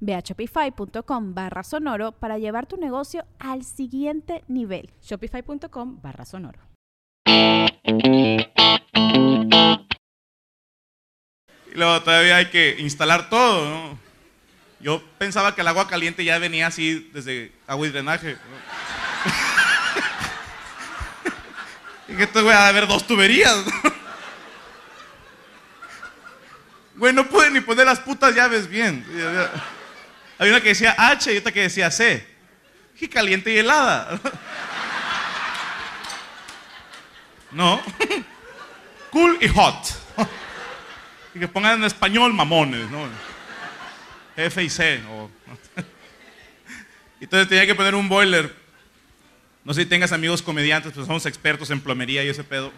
Ve a shopify.com barra sonoro para llevar tu negocio al siguiente nivel. Shopify.com barra sonoro. Y luego todavía hay que instalar todo, ¿no? Yo pensaba que el agua caliente ya venía así desde agua y drenaje. ¿no? y que esto voy a haber dos tuberías. ¿no? Güey, no pude ni poner las putas llaves bien. Había una que decía H y otra que decía C. Y caliente y helada. No. Cool y hot. Y que pongan en español mamones, ¿no? F y C. O... Entonces tenía que poner un boiler. No sé si tengas amigos comediantes, pues somos expertos en plomería y ese pedo.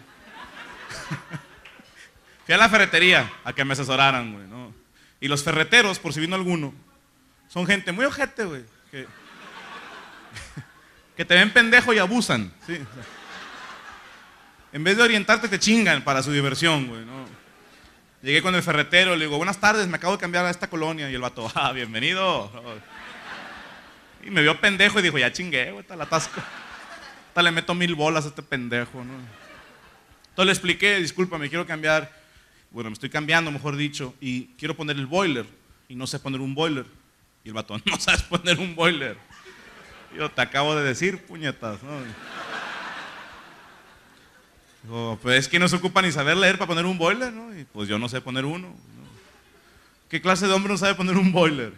Fui a la ferretería a que me asesoraran, güey, ¿no? Y los ferreteros, por si vino alguno, son gente muy ojete, güey. Que, que, te ven pendejo y abusan, ¿sí? En vez de orientarte, te chingan para su diversión, güey, ¿no? Llegué con el ferretero, le digo, buenas tardes, me acabo de cambiar a esta colonia. Y el vato, ah, bienvenido. Y me vio pendejo y dijo, ya chingué, güey, la atasco. Hasta le meto mil bolas a este pendejo, ¿no? Entonces le expliqué, discúlpame, quiero cambiar bueno, me estoy cambiando, mejor dicho, y quiero poner el boiler, y no sé poner un boiler. Y el batón, no sabes poner un boiler. Yo te acabo de decir, puñetas, ¿no? Digo, pues es que no se ocupa ni saber leer para poner un boiler, ¿no? Y pues yo no sé poner uno. ¿no? ¿Qué clase de hombre no sabe poner un boiler?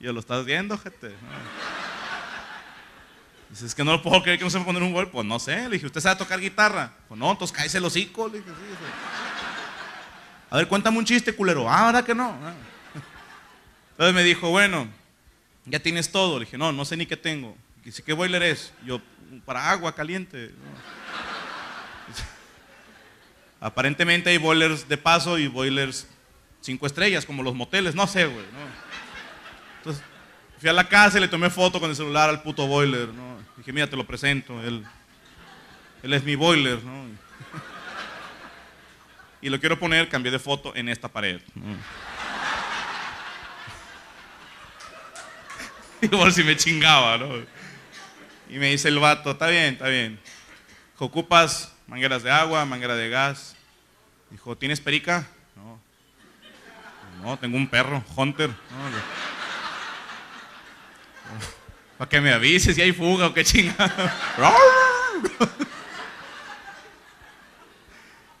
Y yo lo estás viendo, gente. Dice, es que no lo puedo creer que no sepa poner un boiler. Pues no sé. Le dije, ¿usted sabe tocar guitarra? Pues no, entonces cállese el hocico. Le dije, sí, sí. A ver, cuéntame un chiste, culero. Ah, ¿verdad que no? Ah. Entonces me dijo, bueno, ya tienes todo. Le dije, no, no sé ni qué tengo. Dice, ¿qué boiler es? Yo, para agua caliente. Aparentemente hay boilers de paso y boilers cinco estrellas, como los moteles. No sé, güey. Entonces, fui a la casa y le tomé foto con el celular al puto boiler. ¿no? Dije, mira, te lo presento. Él, él es mi boiler. ¿no? Y lo quiero poner, cambié de foto en esta pared. Igual si me chingaba, ¿no? Y me dice el vato, está bien, está bien. ¿Ocupas mangueras de agua, manguera de gas? Dijo, ¿tienes perica? No. No, tengo un perro, Hunter. Para que me avises si hay fuga o qué chingada.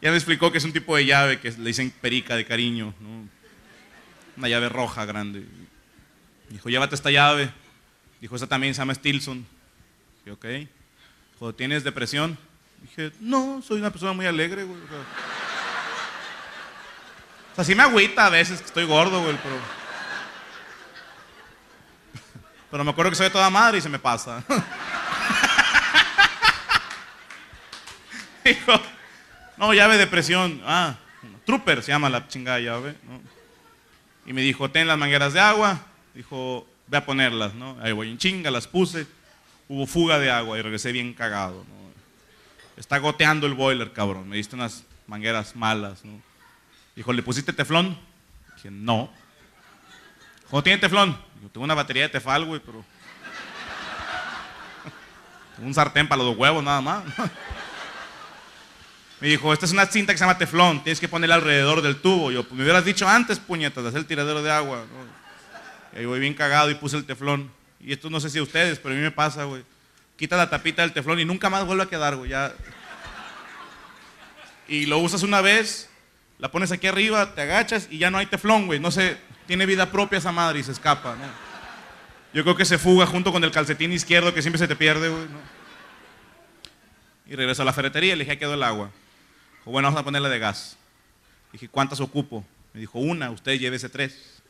Ya me explicó que es un tipo de llave que le dicen perica de cariño, ¿no? Una llave roja grande. Dijo, llévate esta llave. Dijo, esa también se llama Stilson. Dije, ok. Dijo, ¿tienes depresión? Dije, no, soy una persona muy alegre, güey. O sea, sí me agüita a veces que estoy gordo, güey, pero... Pero me acuerdo que soy toda madre y se me pasa. Dijo, no, llave de presión. Ah, Trooper se llama la chingada llave. Y me dijo, ten las mangueras de agua. Dijo, ve a ponerlas. ¿no? Ahí voy en chinga, las puse. Hubo fuga de agua y regresé bien cagado. Está goteando el boiler, cabrón. Me diste unas mangueras malas. ¿no? Dijo, ¿le pusiste teflón? Dije, no. ¿Cómo tiene teflón? Yo tengo una batería de tefal, güey, pero... un sartén para los huevos nada más. Me dijo, esta es una cinta que se llama teflón, tienes que ponerla alrededor del tubo. Yo, pues me hubieras dicho antes, puñetas, de hacer el tiradero de agua. Y ahí voy bien cagado y puse el teflón. Y esto no sé si a ustedes, pero a mí me pasa, güey. Quita la tapita del teflón y nunca más vuelve a quedar, güey. Ya... y lo usas una vez, la pones aquí arriba, te agachas y ya no hay teflón, güey. No sé, tiene vida propia esa madre y se escapa. Yo creo que se fuga junto con el calcetín izquierdo que siempre se te pierde, güey. Y regreso a la ferretería y le dije, quedó el agua. Bueno, vamos a ponerle de gas. Dije, ¿cuántas ocupo? Me dijo, una, usted llévese tres.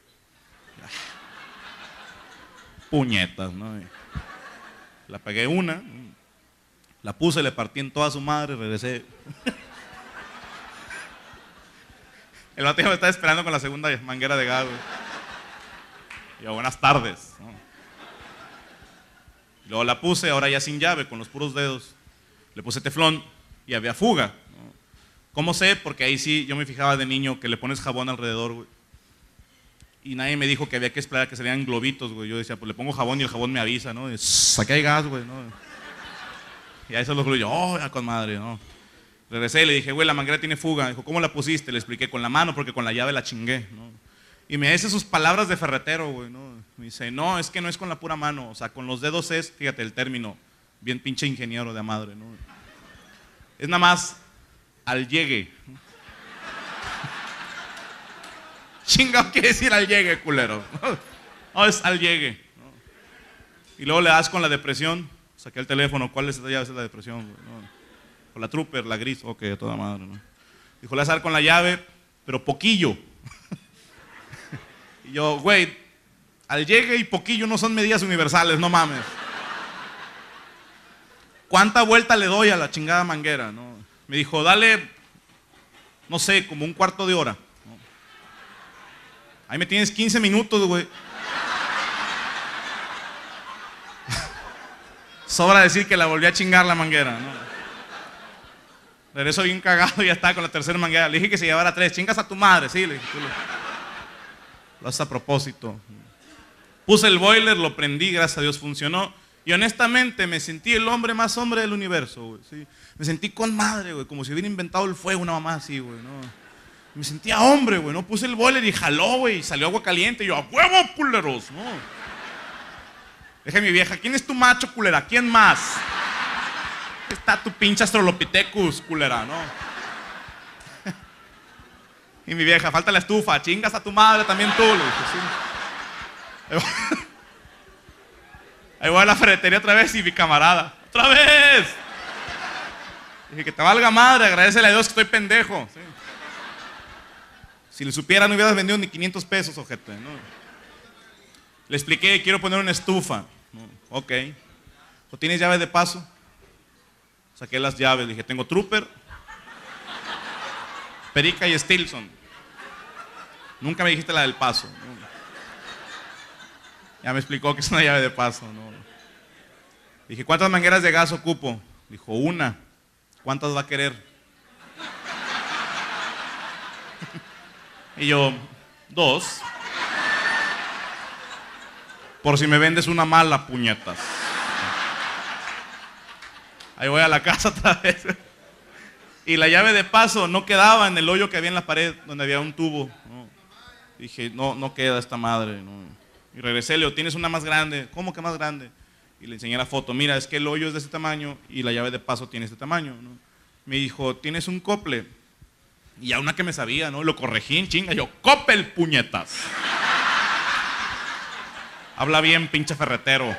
Puñetas, ¿no? La pegué una, la puse, le partí en toda su madre, regresé. El bateo me estaba esperando con la segunda manguera de gas. Y yo, buenas tardes. Luego la puse, ahora ya sin llave, con los puros dedos. Le puse teflón y había fuga. ¿Cómo sé? Porque ahí sí yo me fijaba de niño que le pones jabón alrededor, güey. Y nadie me dijo que había que esperar que se vean globitos, güey. Yo decía, pues le pongo jabón y el jabón me avisa, ¿no? Y, aquí hay gas, güey, ¿no? Y ahí se los yo, oh, ya con madre, ¿no? Regresé y le dije, güey, la manguera tiene fuga. Dijo, ¿cómo la pusiste? Le expliqué, con la mano, porque con la llave la chingué, ¿no? Y me dice sus palabras de ferretero, güey, ¿no? Me dice, no, es que no es con la pura mano, o sea, con los dedos es, fíjate el término, bien pinche ingeniero de madre, ¿no? Es nada más al llegue. Chinga, quiere decir al llegue, culero? No, es al llegue. Y luego le das con la depresión, saqué el teléfono, ¿cuál es la depresión? Güey? ¿no? Con la trooper, la gris, ok, toda madre, ¿no? Dijo, le vas a dar con la llave, pero poquillo. y yo, güey, al llegue y poquillo no son medidas universales, no mames. ¿Cuánta vuelta le doy a la chingada manguera? ¿no? Me dijo, dale, no sé, como un cuarto de hora. Ahí me tienes 15 minutos, güey. Sobra decir que la volví a chingar la manguera, ¿no? Regreso bien cagado y ya está con la tercera manguera. Le dije que se llevara tres. Chingas a tu madre, sí. Le dije, lo, lo a propósito. Puse el boiler, lo prendí, gracias a Dios funcionó. Y honestamente me sentí el hombre más hombre del universo, güey. ¿sí? Me sentí con madre, güey, como si hubiera inventado el fuego, una mamá así, güey. ¿no? Me sentía hombre, güey. No puse el boiler y jaló, güey. Y salió agua caliente. Y yo, a huevo, culeros, ¿no? Deja mi vieja, ¿quién es tu macho, culera? ¿Quién más? Está tu pinche Astrolopithecus, culera, ¿no? Y mi vieja, falta la estufa, chingas a tu madre también tú. Le dije, sí. Ahí voy a la ferretería otra vez y mi camarada, ¡otra vez! Dije, que te valga madre, agradecele a Dios que estoy pendejo. Si le supiera no hubieras vendido ni 500 pesos, ojete. Le expliqué, quiero poner una estufa. Ok. ¿O tienes llave de paso? Saqué las llaves, dije, tengo Trooper, Perica y Stilson. Nunca me dijiste la del paso. Ya me explicó que es una llave de paso. ¿no? Dije, ¿cuántas mangueras de gas ocupo? Dijo, una. ¿Cuántas va a querer? y yo, dos. Por si me vendes una mala, puñetas. Ahí voy a la casa otra vez. Y la llave de paso no quedaba en el hoyo que había en la pared, donde había un tubo. Dije, no, no queda esta madre. Y regresé, le digo, ¿tienes una más grande? ¿Cómo que más grande? Y le enseñé la foto. Mira, es que el hoyo es de este tamaño y la llave de paso tiene este tamaño. ¿no? Me dijo, ¿tienes un cople? Y a una que me sabía, ¿no? Lo corregí en chinga. Yo, ¡copel, puñetas! Habla bien, pinche ferretero.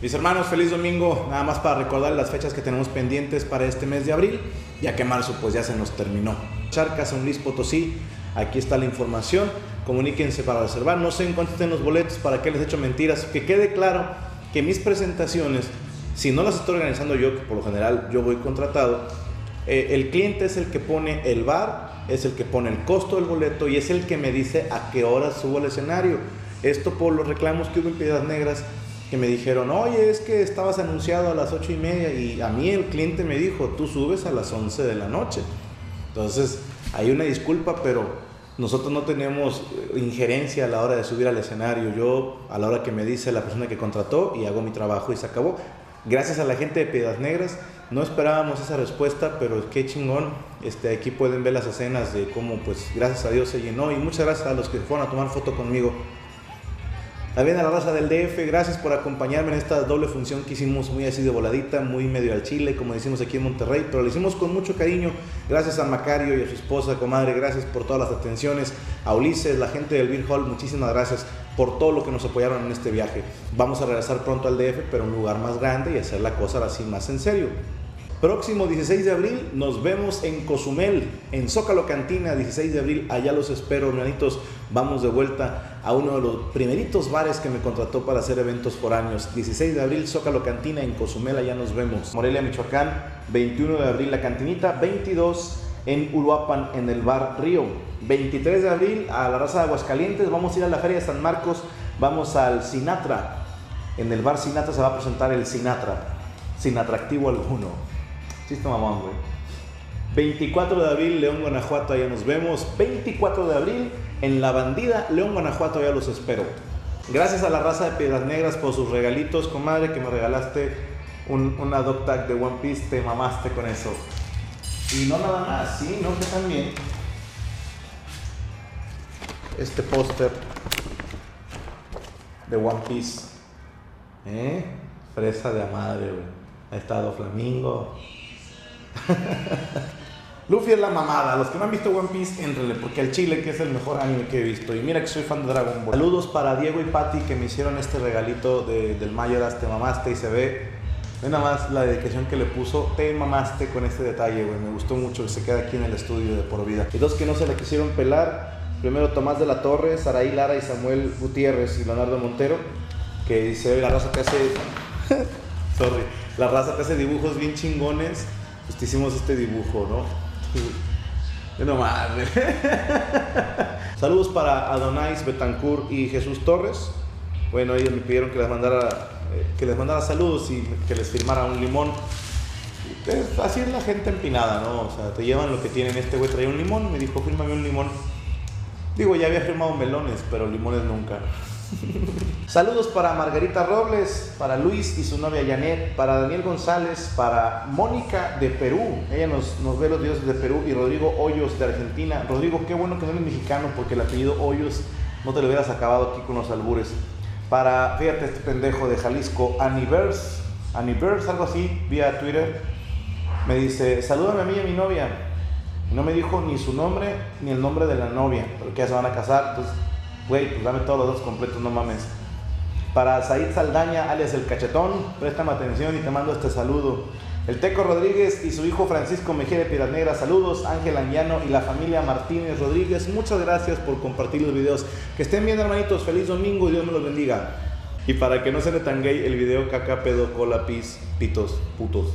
Mis hermanos, feliz domingo. Nada más para recordar las fechas que tenemos pendientes para este mes de abril, ya que marzo pues ya se nos terminó. Charcas, San Luis Potosí, aquí está la información. Comuníquense para reservar. No sé en cuánto estén los boletos, para qué les he hecho mentiras. Que quede claro que mis presentaciones, si no las estoy organizando yo, que por lo general yo voy contratado, eh, el cliente es el que pone el bar, es el que pone el costo del boleto y es el que me dice a qué hora subo al escenario. Esto por los reclamos que hubo en Piedras Negras que me dijeron, oye, es que estabas anunciado a las ocho y media y a mí el cliente me dijo, tú subes a las 11 de la noche. Entonces, hay una disculpa, pero nosotros no tenemos injerencia a la hora de subir al escenario. Yo, a la hora que me dice la persona que contrató y hago mi trabajo y se acabó. Gracias a la gente de Piedras Negras, no esperábamos esa respuesta, pero qué chingón. Este, aquí pueden ver las escenas de cómo, pues, gracias a Dios se llenó y muchas gracias a los que fueron a tomar foto conmigo. También a la raza del DF, gracias por acompañarme en esta doble función que hicimos muy así de voladita, muy medio al chile, como decimos aquí en Monterrey, pero lo hicimos con mucho cariño. Gracias a Macario y a su esposa, comadre, gracias por todas las atenciones. A Ulises, la gente del Beer Hall, muchísimas gracias por todo lo que nos apoyaron en este viaje. Vamos a regresar pronto al DF, pero en un lugar más grande y hacer la cosa así más en serio. Próximo 16 de abril nos vemos en Cozumel, en Zócalo Cantina, 16 de abril, allá los espero, hermanitos. Vamos de vuelta a uno de los primeritos bares que me contrató para hacer eventos por años. 16 de abril, Zócalo Cantina, en Cozumel, allá nos vemos. Morelia, Michoacán, 21 de abril, La Cantinita, 22 en Uruapan, en el bar Río. 23 de abril, a la raza de Aguascalientes, vamos a ir a la Feria de San Marcos, vamos al Sinatra. En el bar Sinatra se va a presentar el Sinatra, sin atractivo alguno. Chiste mamón, güey. 24 de abril, León, Guanajuato, allá nos vemos. 24 de abril, en La Bandida, León, Guanajuato, allá los espero. Gracias a la raza de Piedras Negras por sus regalitos, comadre, que me regalaste un, dog tag de One Piece, te mamaste con eso. Y no nada más, sí, no, que también. Este póster de One Piece. ¿Eh? Fresa de madre, güey. Ha estado Flamingo. Luffy es la mamada. Los que no han visto One Piece, éntrenle, porque el Chile, que es el mejor anime que he visto. Y mira que soy fan de Dragon Ball. Saludos para Diego y Patti que me hicieron este regalito de, del Mayoras. Te mamaste y se ve. Ve nada más la dedicación que le puso. Te mamaste con este detalle, güey. Me gustó mucho que se quede aquí en el estudio de por vida. Y dos que no se le quisieron pelar. Primero Tomás de la Torre, Saraí Lara y Samuel Gutiérrez y Leonardo Montero. Que dice, la raza que hace. Sorry. La raza que hace dibujos bien chingones pues te hicimos este dibujo, ¿no? No. Saludos para Adonais Betancourt y Jesús Torres. Bueno, ellos me pidieron que les mandara, eh, que les mandara saludos y que les firmara un limón. Así es la gente empinada, ¿no? O sea, te llevan lo que tienen. Este güey traía un limón, me dijo, fírmame un limón. Digo, ya había firmado melones, pero limones nunca. Saludos para Margarita Robles, para Luis y su novia Janet, para Daniel González, para Mónica de Perú, ella nos, nos ve los videos de Perú, y Rodrigo Hoyos de Argentina. Rodrigo, qué bueno que no eres mexicano porque el apellido Hoyos no te lo hubieras acabado aquí con los albures. Para, fíjate, este pendejo de Jalisco, Anivers, Anivers, algo así, vía Twitter, me dice, salúdame a mí y a mi novia. no me dijo ni su nombre ni el nombre de la novia, porque ya se van a casar, entonces Güey, pues dame todos los datos completos, no mames. Para Said Saldaña, alias El Cachetón, préstame atención y te mando este saludo. El Teco Rodríguez y su hijo Francisco Mejía de saludos. Ángel Anguiano y la familia Martínez Rodríguez, muchas gracias por compartir los videos. Que estén bien, hermanitos. Feliz domingo y Dios me los bendiga. Y para que no se le tan gay, el video caca, pedo, cola, pis, pitos, putos.